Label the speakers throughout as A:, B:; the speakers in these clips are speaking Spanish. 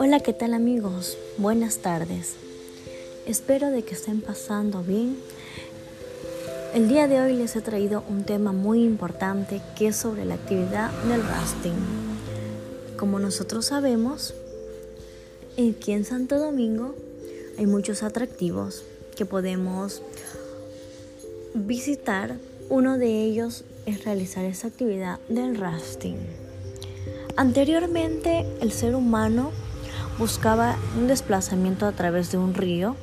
A: Hola, ¿qué tal amigos? Buenas tardes. Espero de que estén pasando bien. El día de hoy les he traído un tema muy importante que es sobre la actividad del rasting. Como nosotros sabemos, aquí en Santo Domingo hay muchos atractivos que podemos visitar. Uno de ellos es realizar esa actividad del rasting. Anteriormente el ser humano buscaba un desplazamiento a través de un río,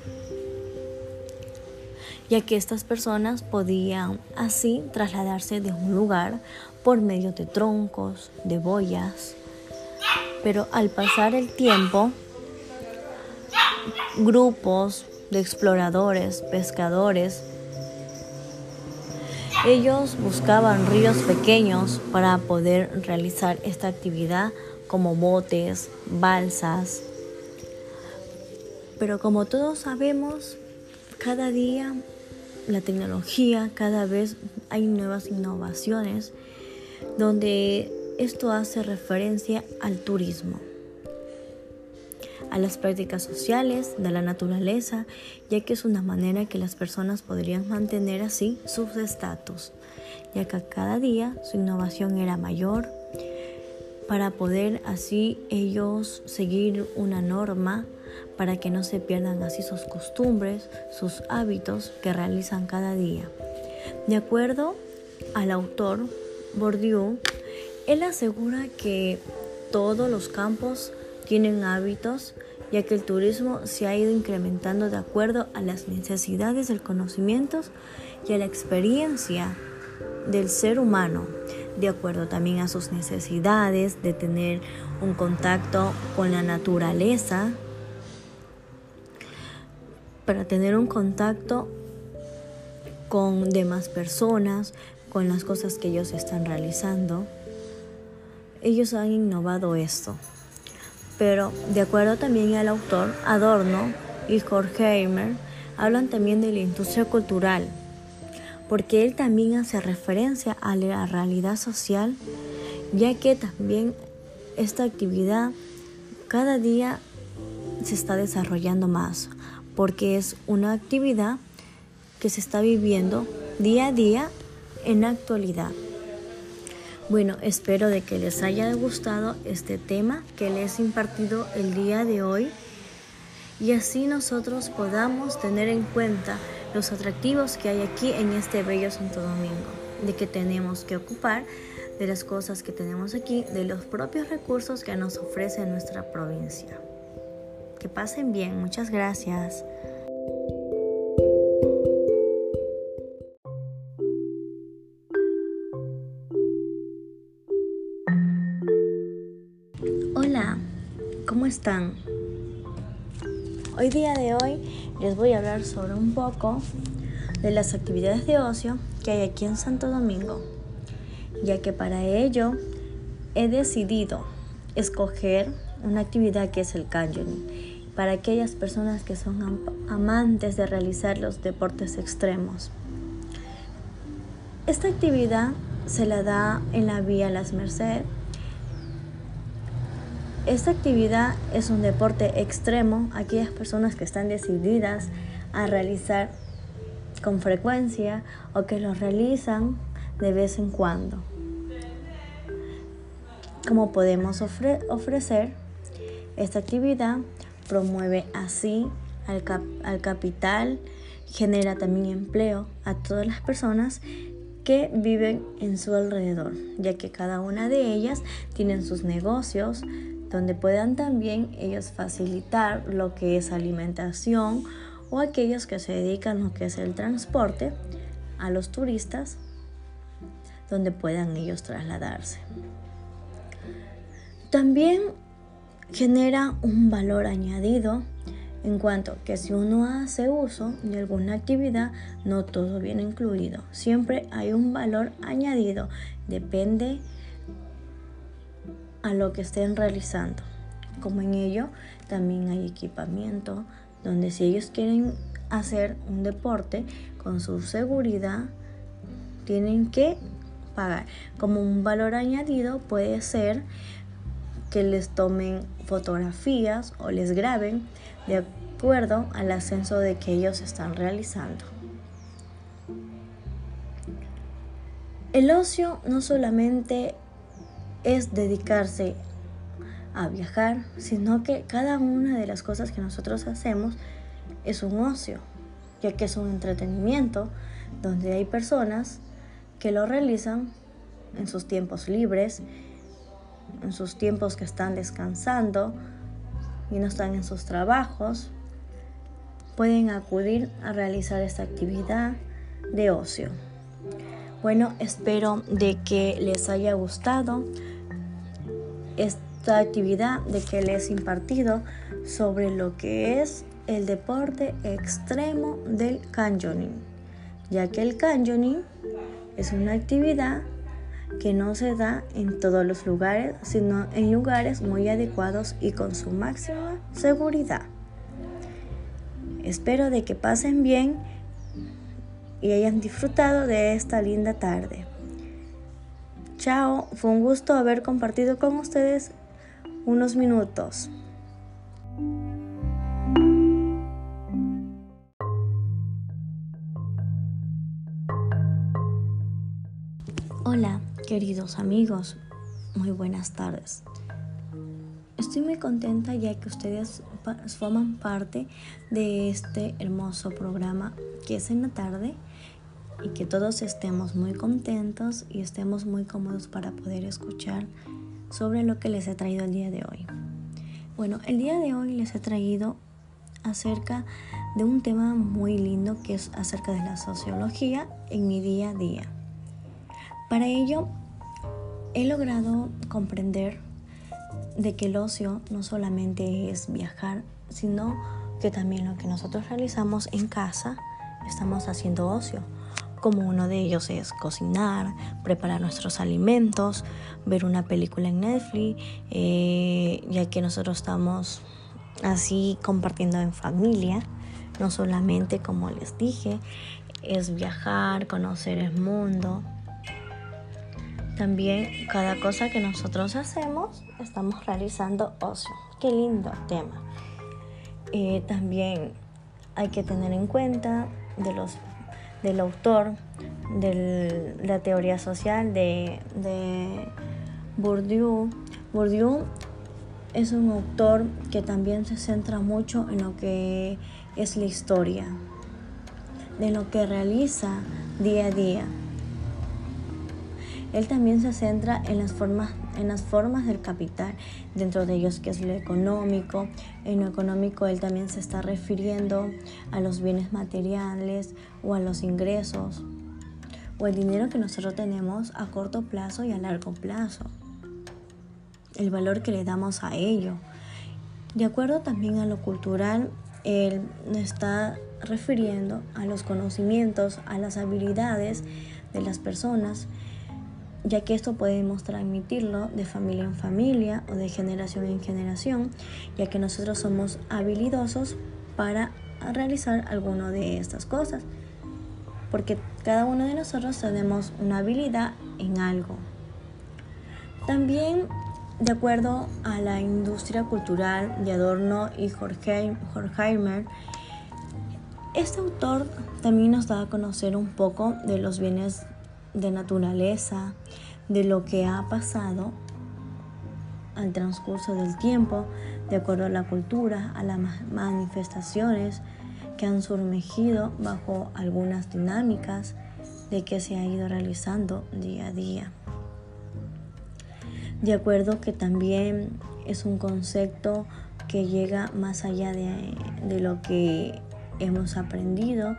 A: ya que estas personas podían así trasladarse de un lugar por medio de troncos, de boyas. Pero al pasar el tiempo, grupos de exploradores, pescadores, ellos buscaban ríos pequeños para poder realizar esta actividad como botes, balsas. Pero como todos sabemos, cada día la tecnología, cada vez hay nuevas innovaciones donde esto hace referencia al turismo, a las prácticas sociales de la naturaleza, ya que es una manera que las personas podrían mantener así sus estatus, ya que cada día su innovación era mayor, para poder así ellos seguir una norma para que no se pierdan así sus costumbres, sus hábitos que realizan cada día. De acuerdo al autor Bourdieu, él asegura que todos los campos tienen hábitos ya que el turismo se ha ido incrementando de acuerdo a las necesidades del conocimiento y a la experiencia del ser humano de acuerdo también a sus necesidades, de tener un contacto con la naturaleza, para tener un contacto con demás personas, con las cosas que ellos están realizando. Ellos han innovado esto. Pero de acuerdo también al autor, Adorno y Horkheimer hablan también de la industria cultural porque él también hace referencia a la realidad social, ya que también esta actividad cada día se está desarrollando más, porque es una actividad que se está viviendo día a día en la actualidad. Bueno, espero de que les haya gustado este tema que les he impartido el día de hoy y así nosotros podamos tener en cuenta los atractivos que hay aquí en este bello Santo Domingo, de que tenemos que ocupar de las cosas que tenemos aquí, de los propios recursos que nos ofrece nuestra provincia. Que pasen bien, muchas gracias. Hola, ¿cómo están? Hoy día de hoy les voy a hablar sobre un poco de las actividades de ocio que hay aquí en Santo Domingo, ya que para ello he decidido escoger una actividad que es el canyoning, para aquellas personas que son amantes de realizar los deportes extremos. Esta actividad se la da en la vía Las Merced esta actividad es un deporte extremo. Aquellas personas que están decididas a realizar con frecuencia o que lo realizan de vez en cuando. Como podemos ofrecer, esta actividad promueve así al, al capital, genera también empleo a todas las personas que viven en su alrededor, ya que cada una de ellas tienen sus negocios, donde puedan también ellos facilitar lo que es alimentación o aquellos que se dedican a lo que es el transporte a los turistas donde puedan ellos trasladarse. También genera un valor añadido en cuanto que si uno hace uso de alguna actividad, no todo viene incluido. Siempre hay un valor añadido, depende a lo que estén realizando. Como en ello, también hay equipamiento donde si ellos quieren hacer un deporte con su seguridad, tienen que pagar. Como un valor añadido puede ser que les tomen fotografías o les graben de acuerdo al ascenso de que ellos están realizando. El ocio no solamente es dedicarse a viajar, sino que cada una de las cosas que nosotros hacemos es un ocio, ya que es un entretenimiento donde hay personas que lo realizan en sus tiempos libres, en sus tiempos que están descansando y no están en sus trabajos, pueden acudir a realizar esta actividad de ocio. Bueno, espero de que les haya gustado esta actividad de que les he impartido sobre lo que es el deporte extremo del canyoning, ya que el canyoning es una actividad que no se da en todos los lugares, sino en lugares muy adecuados y con su máxima seguridad. Espero de que pasen bien y hayan disfrutado de esta linda tarde. Chao, fue un gusto haber compartido con ustedes unos minutos. Hola, queridos amigos, muy buenas tardes. Estoy muy contenta ya que ustedes forman parte de este hermoso programa que es en la tarde y que todos estemos muy contentos y estemos muy cómodos para poder escuchar sobre lo que les he traído el día de hoy. Bueno, el día de hoy les he traído acerca de un tema muy lindo que es acerca de la sociología en mi día a día. Para ello, he logrado comprender de que el ocio no solamente es viajar, sino que también lo que nosotros realizamos en casa estamos haciendo ocio. Como uno de ellos es cocinar, preparar nuestros alimentos, ver una película en Netflix, eh, ya que nosotros estamos así compartiendo en familia. No solamente, como les dije, es viajar, conocer el mundo, también cada cosa que nosotros hacemos estamos realizando ocio. Qué lindo tema. Eh, también hay que tener en cuenta de los, del autor de la teoría social de, Bourdieu. Bourdieu es un autor que también se centra mucho en lo que es la historia, de lo que realiza día a día. Él también se centra en las formas, en las formas del capital, dentro de ellos que es lo económico. En lo económico él también se está refiriendo a los bienes materiales o a los ingresos o el dinero que nosotros tenemos a corto plazo y a largo plazo. El valor que le damos a ello. De acuerdo también a lo cultural, él está refiriendo a los conocimientos, a las habilidades de las personas ya que esto podemos transmitirlo de familia en familia o de generación en generación, ya que nosotros somos habilidosos para realizar alguna de estas cosas, porque cada uno de nosotros tenemos una habilidad en algo. También, de acuerdo a la industria cultural de Adorno y Horkheimer, este autor también nos da a conocer un poco de los bienes de naturaleza, de lo que ha pasado al transcurso del tiempo, de acuerdo a la cultura, a las manifestaciones que han surgido bajo algunas dinámicas de que se ha ido realizando día a día. De acuerdo que también es un concepto que llega más allá de, de lo que hemos aprendido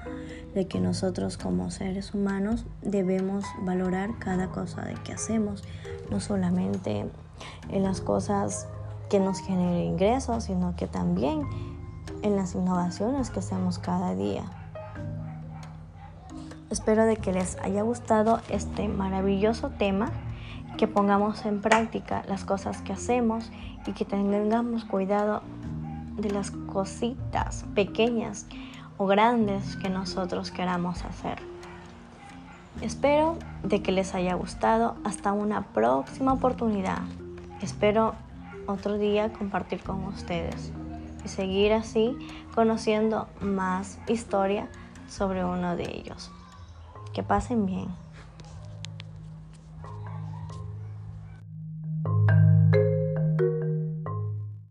A: de que nosotros como seres humanos debemos valorar cada cosa de que hacemos, no solamente en las cosas que nos generen ingresos, sino que también en las innovaciones que hacemos cada día. Espero de que les haya gustado este maravilloso tema, que pongamos en práctica las cosas que hacemos y que tengamos cuidado de las cositas pequeñas o grandes que nosotros queramos hacer. Espero de que les haya gustado. Hasta una próxima oportunidad. Espero otro día compartir con ustedes y seguir así conociendo más historia sobre uno de ellos. Que pasen bien.